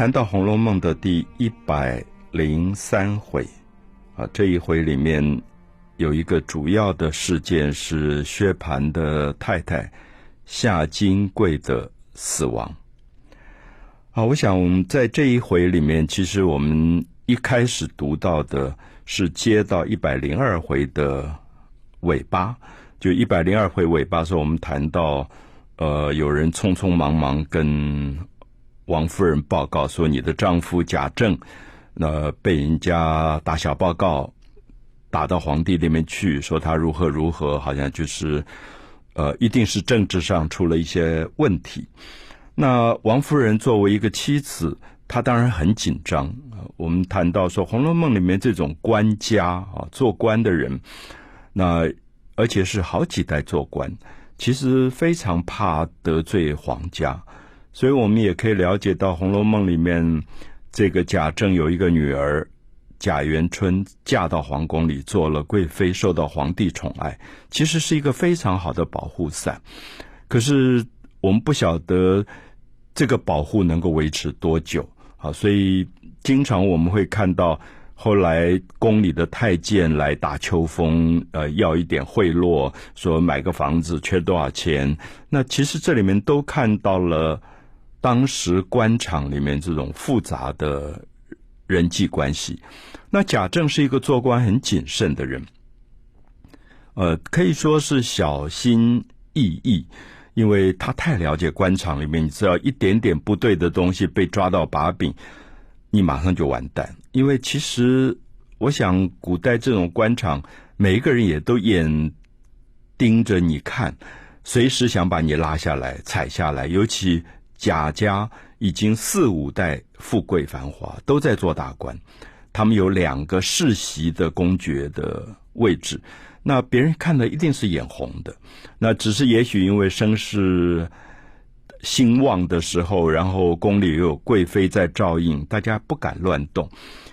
谈到《红楼梦》的第一百零三回，啊，这一回里面有一个主要的事件是薛蟠的太太夏金桂的死亡。啊，我想在这一回里面，其实我们一开始读到的是接到一百零二回的尾巴，就一百零二回尾巴时候，我们谈到，呃，有人匆匆忙忙跟。王夫人报告说：“你的丈夫贾政，那被人家打小报告，打到皇帝那边去，说他如何如何，好像就是，呃，一定是政治上出了一些问题。那王夫人作为一个妻子，她当然很紧张。我们谈到说，《红楼梦》里面这种官家啊，做官的人，那而且是好几代做官，其实非常怕得罪皇家。”所以我们也可以了解到，《红楼梦》里面这个贾政有一个女儿贾元春，嫁到皇宫里做了贵妃，受到皇帝宠爱，其实是一个非常好的保护伞。可是我们不晓得这个保护能够维持多久啊！所以经常我们会看到后来宫里的太监来打秋风，呃，要一点贿赂，说买个房子缺多少钱。那其实这里面都看到了。当时官场里面这种复杂的人际关系，那贾政是一个做官很谨慎的人，呃，可以说是小心翼翼，因为他太了解官场里面，你知道一点点不对的东西被抓到把柄，你马上就完蛋。因为其实我想，古代这种官场，每一个人也都眼盯着你看，随时想把你拉下来、踩下来，尤其。贾家已经四五代富贵繁华，都在做大官。他们有两个世袭的公爵的位置，那别人看的一定是眼红的。那只是也许因为声势兴旺的时候，然后宫里又有贵妃在照应，大家不敢乱动。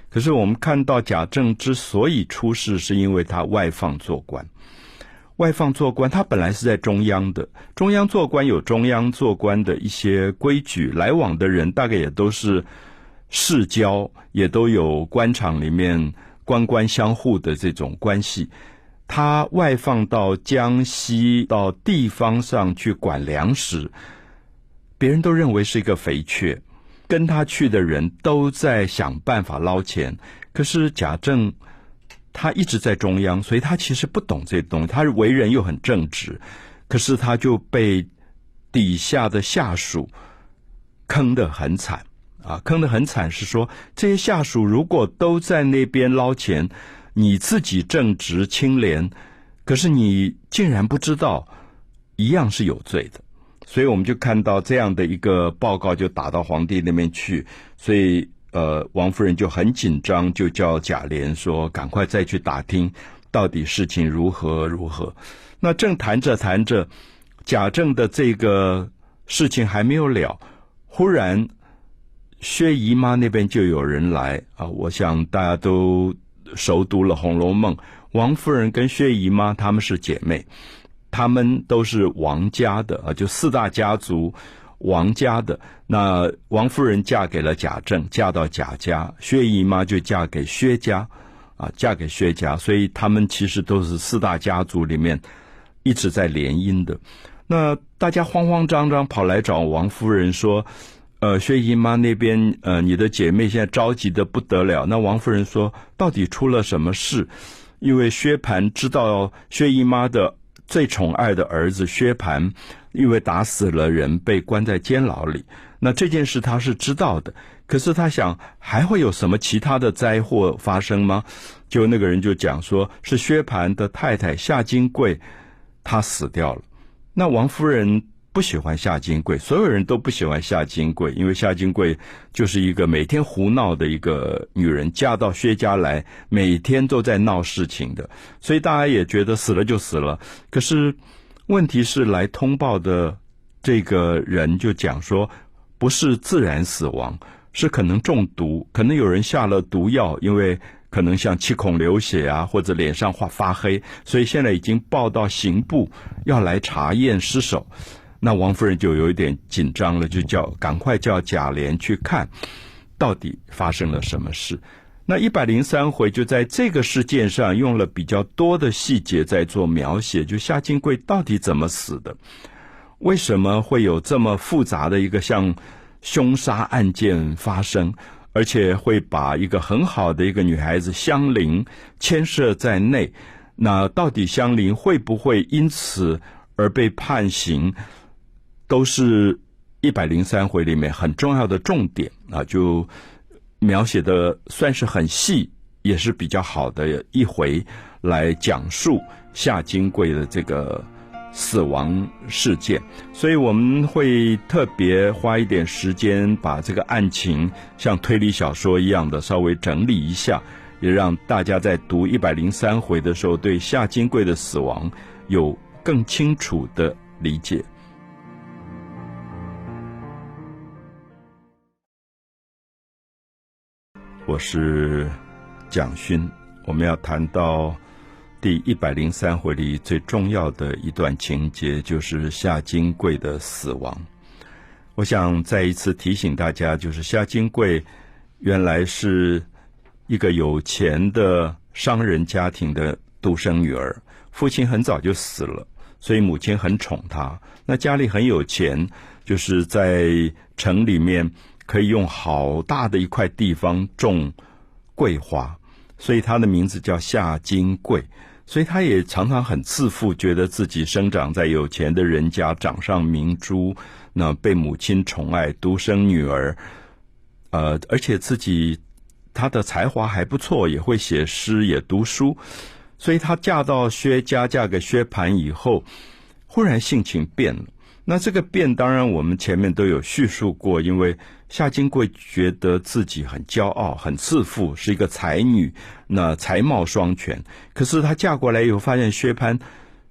可是我们看到贾政之所以出事，是因为他外放做官。外放做官，他本来是在中央的。中央做官有中央做官的一些规矩，来往的人大概也都是世交，也都有官场里面官官相护的这种关系。他外放到江西到地方上去管粮食，别人都认为是一个肥缺，跟他去的人都在想办法捞钱。可是贾政。他一直在中央，所以他其实不懂这些东西。他为人又很正直，可是他就被底下的下属坑得很惨啊！坑得很惨是说，这些下属如果都在那边捞钱，你自己正直清廉，可是你竟然不知道，一样是有罪的。所以我们就看到这样的一个报告就打到皇帝那边去，所以。呃，王夫人就很紧张，就叫贾琏说：“赶快再去打听，到底事情如何如何。”那正谈着谈着，贾政的这个事情还没有了，忽然薛姨妈那边就有人来啊！我想大家都熟读了《红楼梦》，王夫人跟薛姨妈她们是姐妹，她们都是王家的啊，就四大家族。王家的那王夫人嫁给了贾政，嫁到贾家；薛姨妈就嫁给薛家，啊，嫁给薛家，所以他们其实都是四大家族里面一直在联姻的。那大家慌慌张张跑来找王夫人说：“呃，薛姨妈那边，呃，你的姐妹现在着急的不得了。”那王夫人说：“到底出了什么事？”因为薛蟠知道薛姨妈的最宠爱的儿子薛蟠。因为打死了人，被关在监牢里。那这件事他是知道的，可是他想还会有什么其他的灾祸发生吗？就那个人就讲说，是薛蟠的太太夏金桂，她死掉了。那王夫人不喜欢夏金桂，所有人都不喜欢夏金桂，因为夏金桂就是一个每天胡闹的一个女人，嫁到薛家来，每天都在闹事情的，所以大家也觉得死了就死了。可是。问题是来通报的这个人就讲说，不是自然死亡，是可能中毒，可能有人下了毒药，因为可能像气孔流血啊，或者脸上发发黑，所以现在已经报到刑部要来查验尸首。那王夫人就有一点紧张了，就叫赶快叫贾琏去看，到底发生了什么事。那一百零三回就在这个事件上用了比较多的细节在做描写，就夏金贵到底怎么死的？为什么会有这么复杂的一个像凶杀案件发生？而且会把一个很好的一个女孩子香菱牵涉在内，那到底香菱会不会因此而被判刑，都是一百零三回里面很重要的重点啊，就描写的算是很细，也是比较好的一回来讲述夏金贵的这个。死亡事件，所以我们会特别花一点时间把这个案情像推理小说一样的稍微整理一下，也让大家在读一百零三回的时候，对夏金贵的死亡有更清楚的理解。我是蒋勋，我们要谈到。第一百零三回里最重要的一段情节，就是夏金贵的死亡。我想再一次提醒大家，就是夏金贵原来是一个有钱的商人家庭的独生女儿，父亲很早就死了，所以母亲很宠她。那家里很有钱，就是在城里面可以用好大的一块地方种桂花。所以他的名字叫夏金桂，所以他也常常很自负，觉得自己生长在有钱的人家，掌上明珠，那被母亲宠爱，独生女儿，呃，而且自己他的才华还不错，也会写诗，也读书，所以她嫁到薛家，嫁给薛蟠以后，忽然性情变了。那这个变，当然我们前面都有叙述过，因为夏金贵觉得自己很骄傲、很自负，是一个才女，那才貌双全。可是她嫁过来以后，发现薛蟠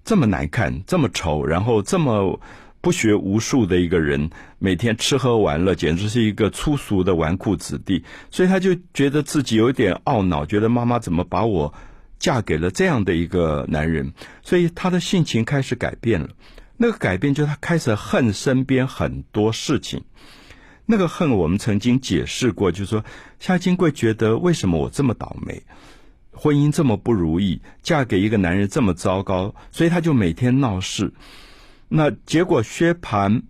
这么难看、这么丑，然后这么不学无术的一个人，每天吃喝玩乐，简直是一个粗俗的纨绔子弟。所以她就觉得自己有点懊恼，觉得妈妈怎么把我嫁给了这样的一个男人？所以她的性情开始改变了。那个改变，就是他开始恨身边很多事情。那个恨，我们曾经解释过，就是说夏金贵觉得为什么我这么倒霉，婚姻这么不如意，嫁给一个男人这么糟糕，所以他就每天闹事。那结果薛蟠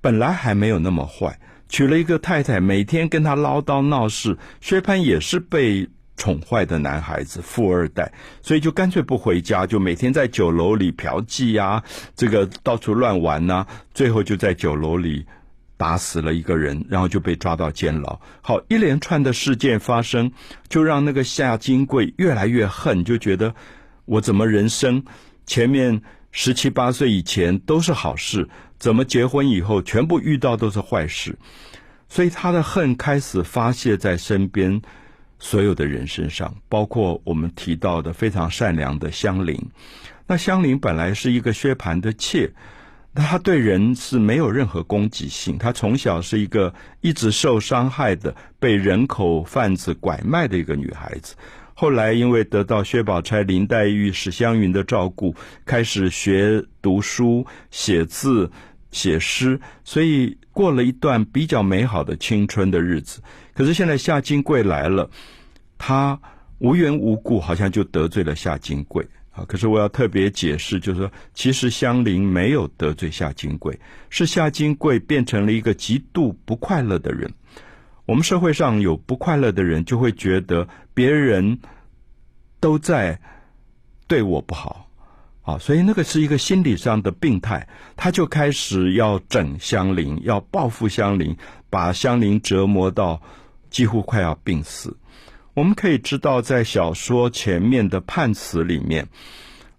本来还没有那么坏，娶了一个太太，每天跟他唠叨闹事。薛蟠也是被。宠坏的男孩子，富二代，所以就干脆不回家，就每天在酒楼里嫖妓呀，这个到处乱玩呐，最后就在酒楼里打死了一个人，然后就被抓到监牢。好，一连串的事件发生，就让那个夏金贵越来越恨，就觉得我怎么人生前面十七八岁以前都是好事，怎么结婚以后全部遇到都是坏事，所以他的恨开始发泄在身边。所有的人身上，包括我们提到的非常善良的香菱。那香菱本来是一个薛蟠的妾，她对人是没有任何攻击性。她从小是一个一直受伤害的、被人口贩子拐卖的一个女孩子。后来因为得到薛宝钗、林黛玉、史湘云的照顾，开始学读书、写字、写诗，所以过了一段比较美好的青春的日子。可是现在夏金贵来了，他无缘无故好像就得罪了夏金贵啊！可是我要特别解释，就是说，其实香菱没有得罪夏金贵，是夏金贵变成了一个极度不快乐的人。我们社会上有不快乐的人，就会觉得别人都在对我不好啊，所以那个是一个心理上的病态，他就开始要整香菱，要报复香菱，把香菱折磨到。几乎快要病死。我们可以知道，在小说前面的判词里面，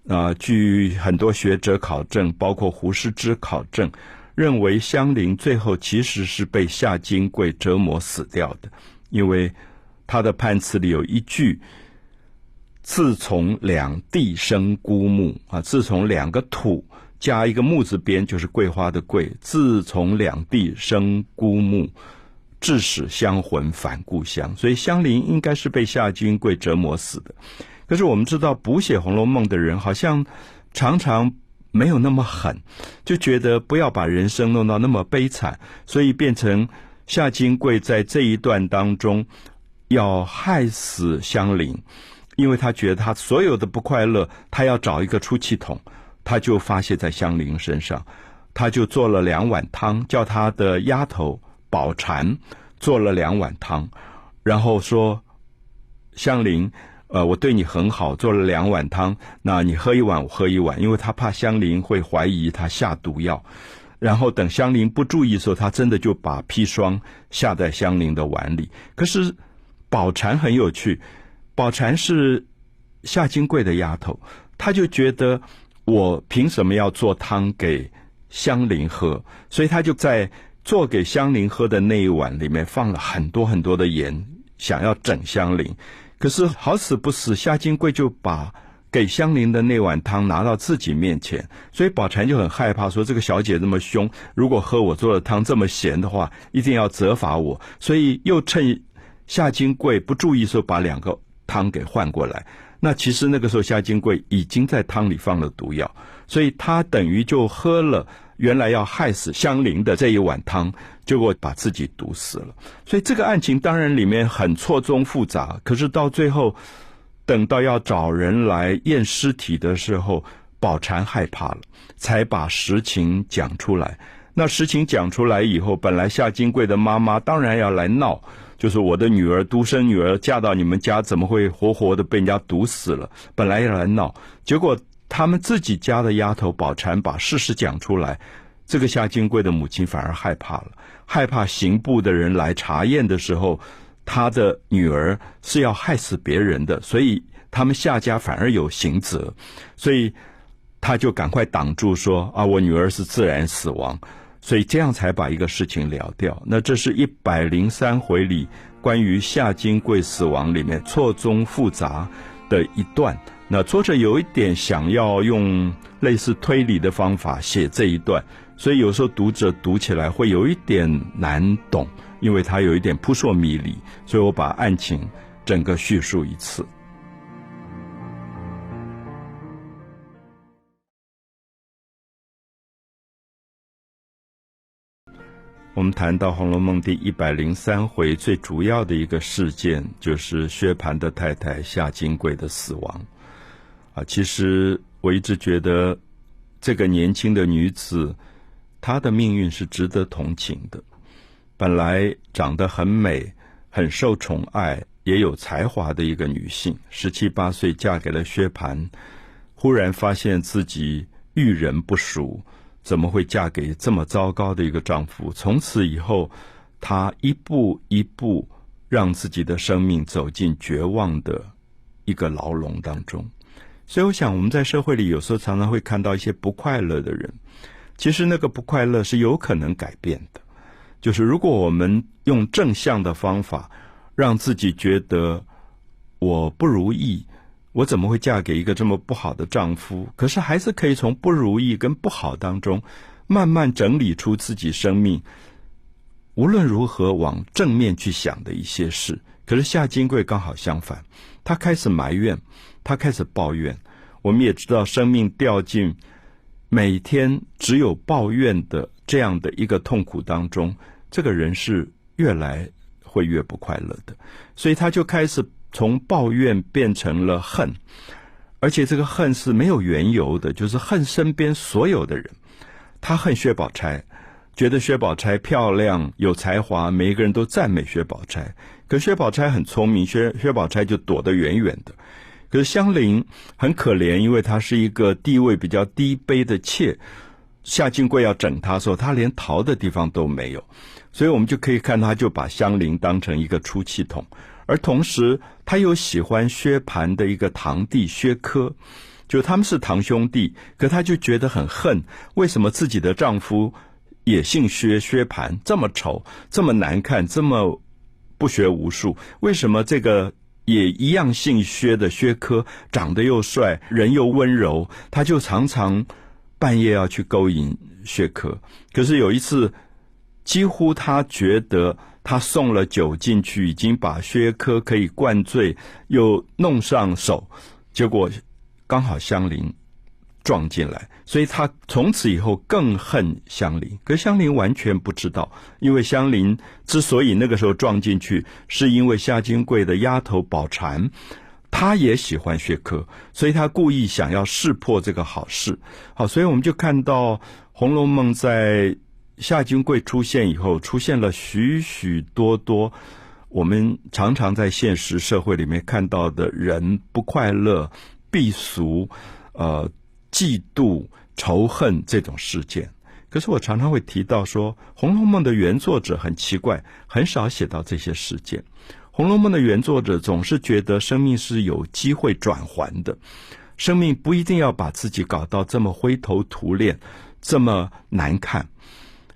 啊，据很多学者考证，包括胡适之考证，认为香菱最后其实是被夏金贵折磨死掉的，因为他的判词里有一句：“自从两地生孤木啊，自从两个土加一个木字边，就是桂花的桂，自从两地生孤木。”致使香魂返故乡，所以香菱应该是被夏金贵折磨死的。可是我们知道，补写《红楼梦》的人好像常常没有那么狠，就觉得不要把人生弄到那么悲惨，所以变成夏金贵在这一段当中要害死香菱，因为他觉得他所有的不快乐，他要找一个出气筒，他就发泄在香菱身上，他就做了两碗汤，叫他的丫头宝蟾做了两碗汤，然后说香菱。呃，我对你很好，做了两碗汤，那你喝一碗，我喝一碗，因为他怕香菱会怀疑他下毒药，然后等香菱不注意的时候，他真的就把砒霜下在香菱的碗里。可是宝蟾很有趣，宝蟾是夏金贵的丫头，她就觉得我凭什么要做汤给香菱喝？所以她就在做给香菱喝的那一碗里面放了很多很多的盐，想要整香菱。可是好死不死，夏金贵就把给香菱的那碗汤拿到自己面前，所以宝钗就很害怕，说这个小姐这么凶，如果喝我做的汤这么咸的话，一定要责罚我。所以又趁夏金贵不注意时候，把两个 汤给换过来。那其实那个时候夏金贵已经在汤里放了毒药，所以他等于就喝了原来要害死香菱的这一碗汤。结果把自己毒死了，所以这个案情当然里面很错综复杂。可是到最后，等到要找人来验尸体的时候，宝蟾害怕了，才把实情讲出来。那实情讲出来以后，本来夏金贵的妈妈当然要来闹，就是我的女儿独生女儿嫁到你们家，怎么会活活的被人家毒死了？本来要来闹，结果他们自己家的丫头宝蟾把事实讲出来。这个夏金贵的母亲反而害怕了，害怕刑部的人来查验的时候，他的女儿是要害死别人的，所以他们夏家反而有刑责，所以他就赶快挡住说：“啊，我女儿是自然死亡。”所以这样才把一个事情了掉。那这是一百零三回里关于夏金贵死亡里面错综复杂的一段。那作者有一点想要用类似推理的方法写这一段。所以有时候读者读起来会有一点难懂，因为它有一点扑朔迷离。所以我把案情整个叙述一次。我们谈到《红楼梦》第一百零三回，最主要的一个事件就是薛蟠的太太夏金桂的死亡。啊，其实我一直觉得这个年轻的女子。她的命运是值得同情的。本来长得很美、很受宠爱、也有才华的一个女性，十七八岁嫁给了薛蟠，忽然发现自己遇人不淑，怎么会嫁给这么糟糕的一个丈夫？从此以后，她一步一步让自己的生命走进绝望的一个牢笼当中。所以，我想我们在社会里有时候常常会看到一些不快乐的人。其实那个不快乐是有可能改变的，就是如果我们用正向的方法，让自己觉得我不如意，我怎么会嫁给一个这么不好的丈夫？可是还是可以从不如意跟不好当中，慢慢整理出自己生命无论如何往正面去想的一些事。可是夏金贵刚好相反，他开始埋怨，他开始抱怨。我们也知道，生命掉进。每天只有抱怨的这样的一个痛苦当中，这个人是越来会越不快乐的，所以他就开始从抱怨变成了恨，而且这个恨是没有缘由的，就是恨身边所有的人。他恨薛宝钗，觉得薛宝钗漂亮有才华，每一个人都赞美薛宝钗，可薛宝钗很聪明，薛薛宝钗就躲得远远的。可是香菱很可怜，因为她是一个地位比较低卑的妾。夏金贵要整她的时候，她连逃的地方都没有，所以我们就可以看，他就把香菱当成一个出气筒。而同时，他又喜欢薛蟠的一个堂弟薛科，就他们是堂兄弟，可他就觉得很恨，为什么自己的丈夫也姓薛？薛蟠这么丑，这么难看，这么不学无术，为什么这个？也一样姓薛的薛科长得又帅，人又温柔，他就常常半夜要去勾引薛科。可是有一次，几乎他觉得他送了酒进去，已经把薛科可以灌醉，又弄上手，结果刚好香菱撞进来，所以他从此以后更恨香菱。可香菱完全不知道，因为香菱之所以那个时候撞进去，是因为夏金贵的丫头宝蟾，她也喜欢薛科，所以她故意想要识破这个好事。好，所以我们就看到《红楼梦》在夏金贵出现以后，出现了许许多多我们常常在现实社会里面看到的人不快乐、避俗，呃。嫉妒、仇恨这种事件，可是我常常会提到说，《红楼梦》的原作者很奇怪，很少写到这些事件。《红楼梦》的原作者总是觉得生命是有机会转还的，生命不一定要把自己搞到这么灰头土脸、这么难看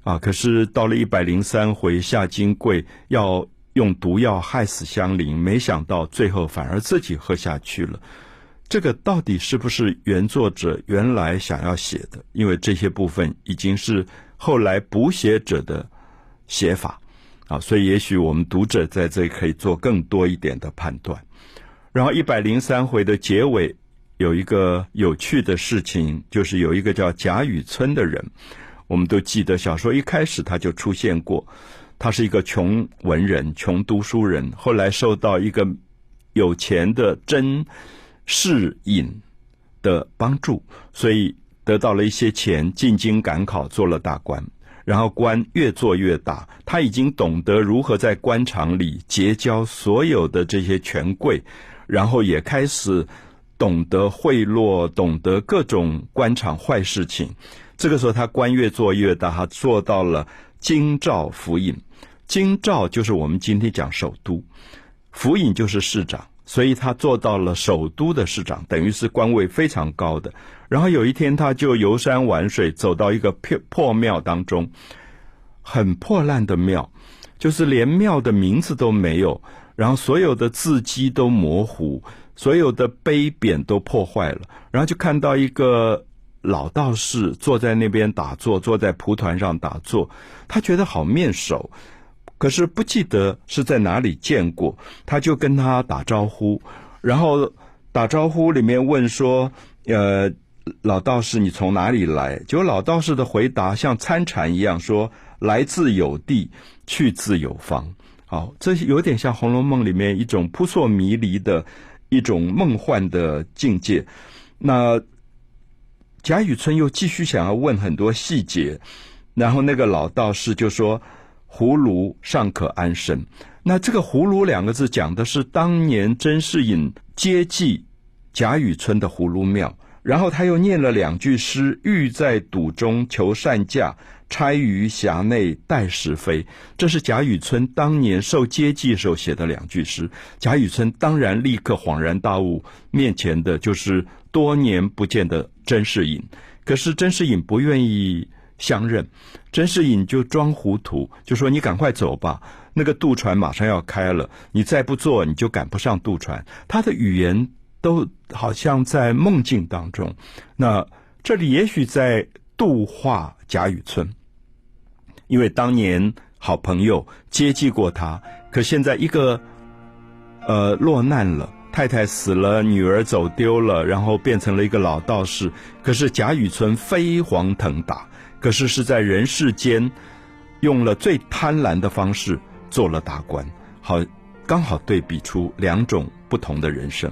啊！可是到了一百零三回，夏金贵要用毒药害死香菱，没想到最后反而自己喝下去了。这个到底是不是原作者原来想要写的？因为这些部分已经是后来补写者的写法啊，所以也许我们读者在这里可以做更多一点的判断。然后一百零三回的结尾有一个有趣的事情，就是有一个叫贾雨村的人，我们都记得小说一开始他就出现过，他是一个穷文人、穷读书人，后来受到一个有钱的真。适应的帮助，所以得到了一些钱，进京赶考，做了大官。然后官越做越大，他已经懂得如何在官场里结交所有的这些权贵，然后也开始懂得贿赂，懂得各种官场坏事情。这个时候，他官越做越大，他做到了京兆府尹。京兆就是我们今天讲首都，府尹就是市长。所以他做到了首都的市长，等于是官位非常高的。然后有一天，他就游山玩水，走到一个破破庙当中，很破烂的庙，就是连庙的名字都没有，然后所有的字迹都模糊，所有的碑匾都破坏了。然后就看到一个老道士坐在那边打坐，坐在蒲团上打坐，他觉得好面熟。可是不记得是在哪里见过，他就跟他打招呼，然后打招呼里面问说：“呃，老道士，你从哪里来？”结果老道士的回答像参禅一样说：“来自有地，去自有方。”好，这有点像《红楼梦》里面一种扑朔迷离的一种梦幻的境界。那贾雨村又继续想要问很多细节，然后那个老道士就说。葫芦尚可安身，那这个“葫芦”两个字讲的是当年甄士隐接济贾雨村的葫芦庙，然后他又念了两句诗：“欲在赌中求善价，钗于匣内待时飞。”这是贾雨村当年受接济时候写的两句诗。贾雨村当然立刻恍然大悟，面前的就是多年不见的甄士隐。可是甄士隐不愿意。相认，甄士隐就装糊涂，就说：“你赶快走吧，那个渡船马上要开了，你再不做，你就赶不上渡船。”他的语言都好像在梦境当中。那这里也许在度化贾雨村，因为当年好朋友接济过他，可现在一个呃落难了，太太死了，女儿走丢了，然后变成了一个老道士。可是贾雨村飞黄腾达。可是是在人世间，用了最贪婪的方式做了大官，好，刚好对比出两种不同的人生。